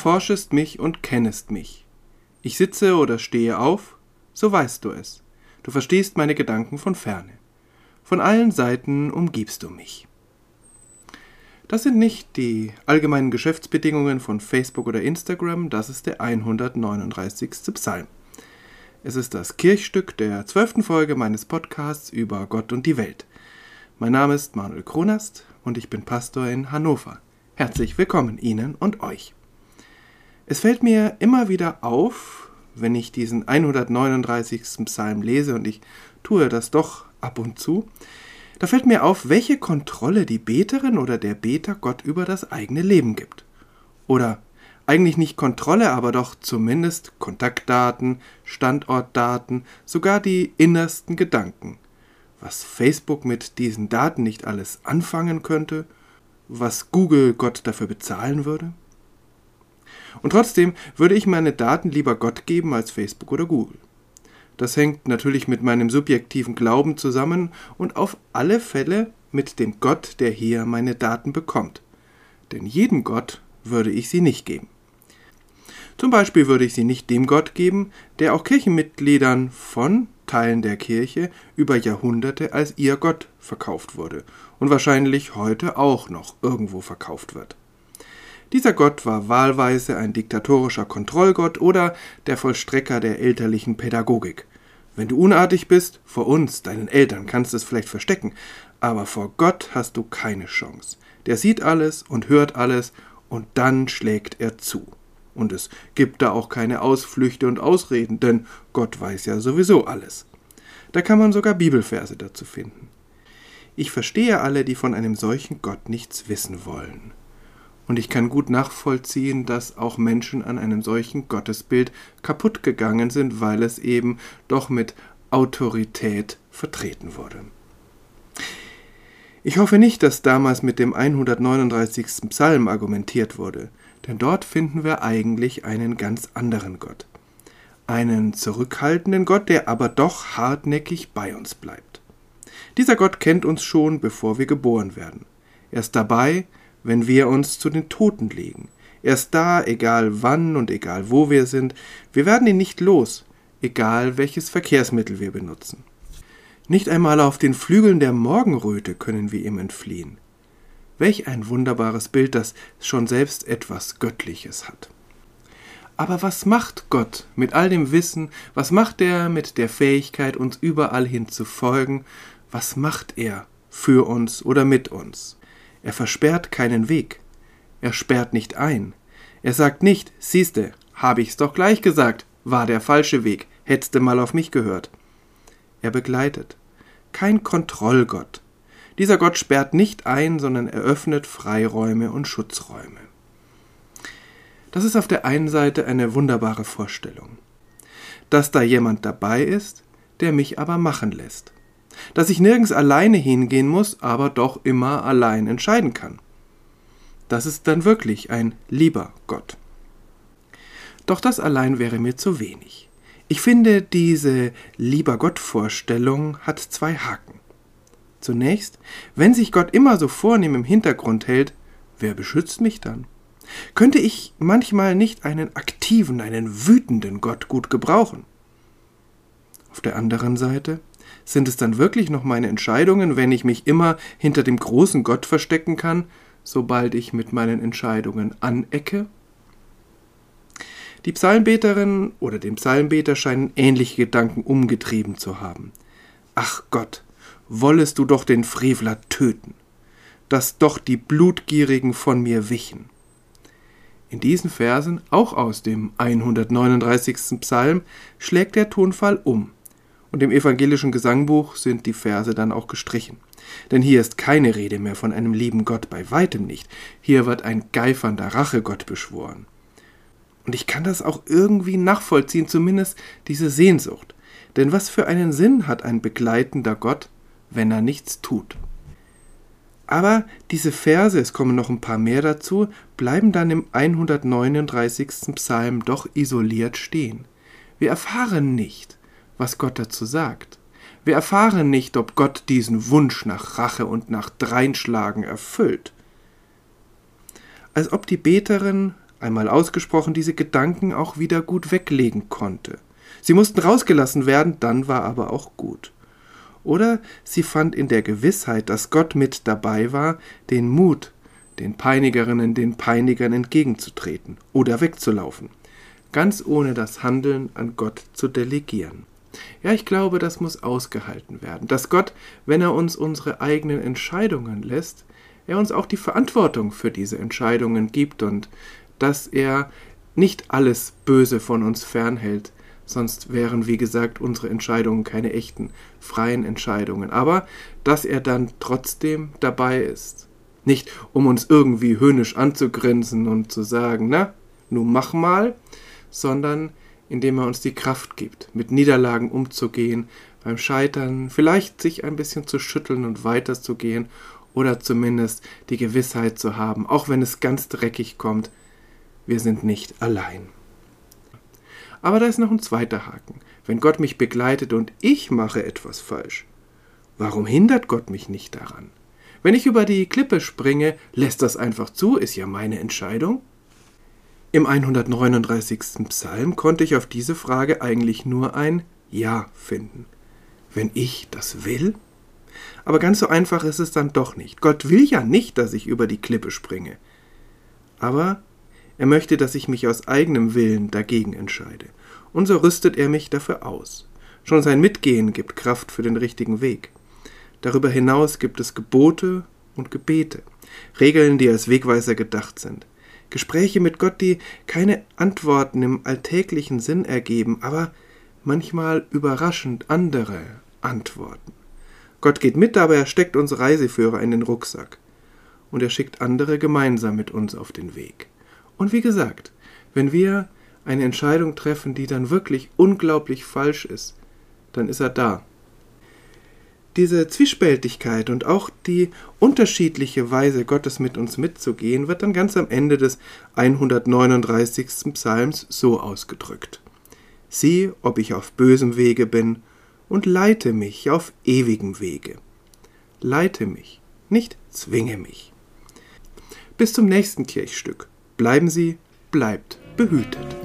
erforschest mich und kennest mich. Ich sitze oder stehe auf, so weißt du es. Du verstehst meine Gedanken von ferne. Von allen Seiten umgibst du mich. Das sind nicht die allgemeinen Geschäftsbedingungen von Facebook oder Instagram, das ist der 139. Psalm. Es ist das Kirchstück der zwölften Folge meines Podcasts über Gott und die Welt. Mein Name ist Manuel Kronast und ich bin Pastor in Hannover. Herzlich willkommen Ihnen und euch. Es fällt mir immer wieder auf, wenn ich diesen 139. Psalm lese und ich tue das doch ab und zu, da fällt mir auf, welche Kontrolle die Beterin oder der Beter Gott über das eigene Leben gibt. Oder eigentlich nicht Kontrolle, aber doch zumindest Kontaktdaten, Standortdaten, sogar die innersten Gedanken. Was Facebook mit diesen Daten nicht alles anfangen könnte, was Google Gott dafür bezahlen würde. Und trotzdem würde ich meine Daten lieber Gott geben als Facebook oder Google. Das hängt natürlich mit meinem subjektiven Glauben zusammen und auf alle Fälle mit dem Gott, der hier meine Daten bekommt. Denn jedem Gott würde ich sie nicht geben. Zum Beispiel würde ich sie nicht dem Gott geben, der auch Kirchenmitgliedern von Teilen der Kirche über Jahrhunderte als ihr Gott verkauft wurde und wahrscheinlich heute auch noch irgendwo verkauft wird. Dieser Gott war wahlweise ein diktatorischer Kontrollgott oder der Vollstrecker der elterlichen Pädagogik. Wenn du unartig bist, vor uns, deinen Eltern, kannst du es vielleicht verstecken, aber vor Gott hast du keine Chance. Der sieht alles und hört alles und dann schlägt er zu. Und es gibt da auch keine Ausflüchte und Ausreden, denn Gott weiß ja sowieso alles. Da kann man sogar Bibelverse dazu finden. Ich verstehe alle, die von einem solchen Gott nichts wissen wollen. Und ich kann gut nachvollziehen, dass auch Menschen an einem solchen Gottesbild kaputt gegangen sind, weil es eben doch mit Autorität vertreten wurde. Ich hoffe nicht, dass damals mit dem 139. Psalm argumentiert wurde, denn dort finden wir eigentlich einen ganz anderen Gott. Einen zurückhaltenden Gott, der aber doch hartnäckig bei uns bleibt. Dieser Gott kennt uns schon, bevor wir geboren werden. Er ist dabei, wenn wir uns zu den Toten legen. Er ist da, egal wann und egal wo wir sind. Wir werden ihn nicht los, egal welches Verkehrsmittel wir benutzen. Nicht einmal auf den Flügeln der Morgenröte können wir ihm entfliehen. Welch ein wunderbares Bild, das schon selbst etwas Göttliches hat. Aber was macht Gott mit all dem Wissen? Was macht er mit der Fähigkeit, uns überall hin zu folgen? Was macht er für uns oder mit uns? Er versperrt keinen Weg. Er sperrt nicht ein. Er sagt nicht, siehste, habe ich's doch gleich gesagt, war der falsche Weg, hättste mal auf mich gehört. Er begleitet. Kein Kontrollgott. Dieser Gott sperrt nicht ein, sondern eröffnet Freiräume und Schutzräume. Das ist auf der einen Seite eine wunderbare Vorstellung. Dass da jemand dabei ist, der mich aber machen lässt dass ich nirgends alleine hingehen muss, aber doch immer allein entscheiden kann. Das ist dann wirklich ein lieber Gott. Doch das allein wäre mir zu wenig. Ich finde, diese lieber Gott-Vorstellung hat zwei Haken. Zunächst, wenn sich Gott immer so vornehm im Hintergrund hält, wer beschützt mich dann? Könnte ich manchmal nicht einen aktiven, einen wütenden Gott gut gebrauchen? Auf der anderen Seite, sind es dann wirklich noch meine Entscheidungen, wenn ich mich immer hinter dem großen Gott verstecken kann, sobald ich mit meinen Entscheidungen anecke? Die Psalmbeterin oder den Psalmbeter scheinen ähnliche Gedanken umgetrieben zu haben. Ach Gott, wollest du doch den Frevler töten, dass doch die Blutgierigen von mir wichen. In diesen Versen, auch aus dem 139. Psalm, schlägt der Tonfall um und im evangelischen Gesangbuch sind die Verse dann auch gestrichen. Denn hier ist keine Rede mehr von einem lieben Gott, bei weitem nicht. Hier wird ein geifernder Rachegott beschworen. Und ich kann das auch irgendwie nachvollziehen, zumindest diese Sehnsucht. Denn was für einen Sinn hat ein begleitender Gott, wenn er nichts tut? Aber diese Verse, es kommen noch ein paar mehr dazu, bleiben dann im 139. Psalm doch isoliert stehen. Wir erfahren nicht, was Gott dazu sagt. Wir erfahren nicht, ob Gott diesen Wunsch nach Rache und nach Dreinschlagen erfüllt. Als ob die Beterin einmal ausgesprochen, diese Gedanken auch wieder gut weglegen konnte. Sie mussten rausgelassen werden, dann war aber auch gut. Oder sie fand in der Gewissheit, dass Gott mit dabei war, den Mut, den Peinigerinnen, den Peinigern entgegenzutreten oder wegzulaufen, ganz ohne das Handeln an Gott zu delegieren. Ja, ich glaube, das muss ausgehalten werden, dass Gott, wenn er uns unsere eigenen Entscheidungen lässt, er uns auch die Verantwortung für diese Entscheidungen gibt und dass er nicht alles Böse von uns fernhält, sonst wären, wie gesagt, unsere Entscheidungen keine echten, freien Entscheidungen, aber dass er dann trotzdem dabei ist. Nicht um uns irgendwie höhnisch anzugrinsen und zu sagen, na, nun mach mal, sondern indem er uns die Kraft gibt, mit Niederlagen umzugehen, beim Scheitern vielleicht sich ein bisschen zu schütteln und weiterzugehen oder zumindest die Gewissheit zu haben, auch wenn es ganz dreckig kommt, wir sind nicht allein. Aber da ist noch ein zweiter Haken. Wenn Gott mich begleitet und ich mache etwas falsch, warum hindert Gott mich nicht daran? Wenn ich über die Klippe springe, lässt das einfach zu, ist ja meine Entscheidung. Im 139. Psalm konnte ich auf diese Frage eigentlich nur ein Ja finden. Wenn ich das will? Aber ganz so einfach ist es dann doch nicht. Gott will ja nicht, dass ich über die Klippe springe. Aber er möchte, dass ich mich aus eigenem Willen dagegen entscheide. Und so rüstet er mich dafür aus. Schon sein Mitgehen gibt Kraft für den richtigen Weg. Darüber hinaus gibt es Gebote und Gebete, Regeln, die als Wegweiser gedacht sind. Gespräche mit Gott, die keine Antworten im alltäglichen Sinn ergeben, aber manchmal überraschend andere Antworten. Gott geht mit, aber er steckt uns Reiseführer in den Rucksack. Und er schickt andere gemeinsam mit uns auf den Weg. Und wie gesagt, wenn wir eine Entscheidung treffen, die dann wirklich unglaublich falsch ist, dann ist er da diese Zwiespältigkeit und auch die unterschiedliche Weise, Gottes mit uns mitzugehen, wird dann ganz am Ende des 139. Psalms so ausgedrückt. Sieh, ob ich auf bösem Wege bin, und leite mich auf ewigem Wege. Leite mich, nicht zwinge mich. Bis zum nächsten Kirchstück. Bleiben Sie, bleibt behütet.